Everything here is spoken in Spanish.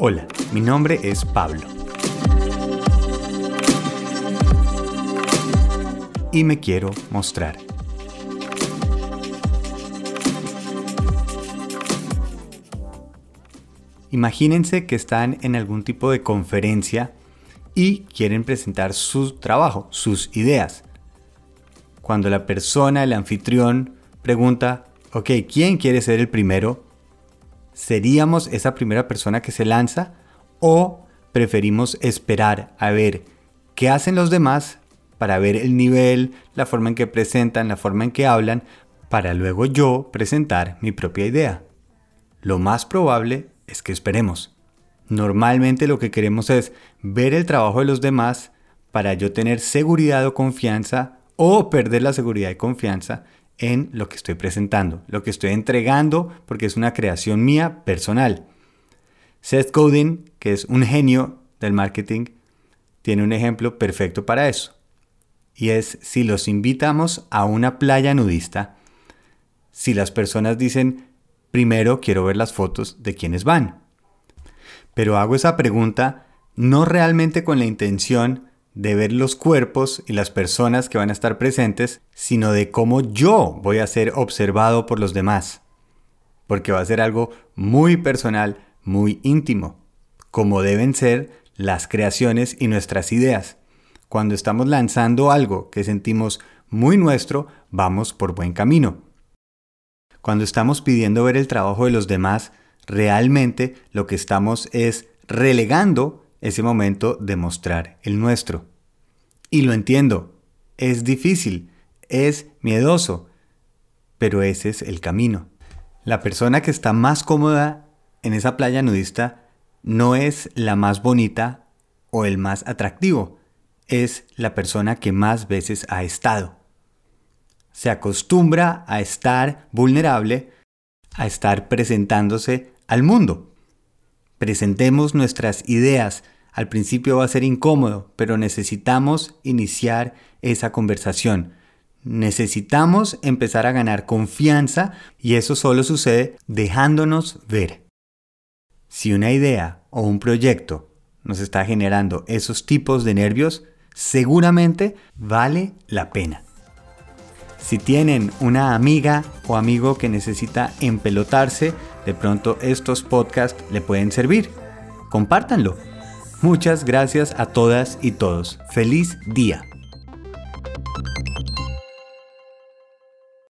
Hola, mi nombre es Pablo. Y me quiero mostrar. Imagínense que están en algún tipo de conferencia y quieren presentar su trabajo, sus ideas. Cuando la persona, el anfitrión, pregunta, ok, ¿quién quiere ser el primero? ¿Seríamos esa primera persona que se lanza o preferimos esperar a ver qué hacen los demás para ver el nivel, la forma en que presentan, la forma en que hablan, para luego yo presentar mi propia idea? Lo más probable es que esperemos. Normalmente lo que queremos es ver el trabajo de los demás para yo tener seguridad o confianza o perder la seguridad y confianza en lo que estoy presentando, lo que estoy entregando porque es una creación mía personal. Seth Godin, que es un genio del marketing, tiene un ejemplo perfecto para eso. Y es si los invitamos a una playa nudista, si las personas dicen, primero quiero ver las fotos de quienes van. Pero hago esa pregunta no realmente con la intención de ver los cuerpos y las personas que van a estar presentes, sino de cómo yo voy a ser observado por los demás. Porque va a ser algo muy personal, muy íntimo, como deben ser las creaciones y nuestras ideas. Cuando estamos lanzando algo que sentimos muy nuestro, vamos por buen camino. Cuando estamos pidiendo ver el trabajo de los demás, realmente lo que estamos es relegando ese momento de mostrar el nuestro. Y lo entiendo, es difícil, es miedoso, pero ese es el camino. La persona que está más cómoda en esa playa nudista no es la más bonita o el más atractivo, es la persona que más veces ha estado se acostumbra a estar vulnerable, a estar presentándose al mundo. Presentemos nuestras ideas. Al principio va a ser incómodo, pero necesitamos iniciar esa conversación. Necesitamos empezar a ganar confianza y eso solo sucede dejándonos ver. Si una idea o un proyecto nos está generando esos tipos de nervios, seguramente vale la pena. Si tienen una amiga o amigo que necesita empelotarse, de pronto estos podcasts le pueden servir. Compártanlo. Muchas gracias a todas y todos. Feliz día.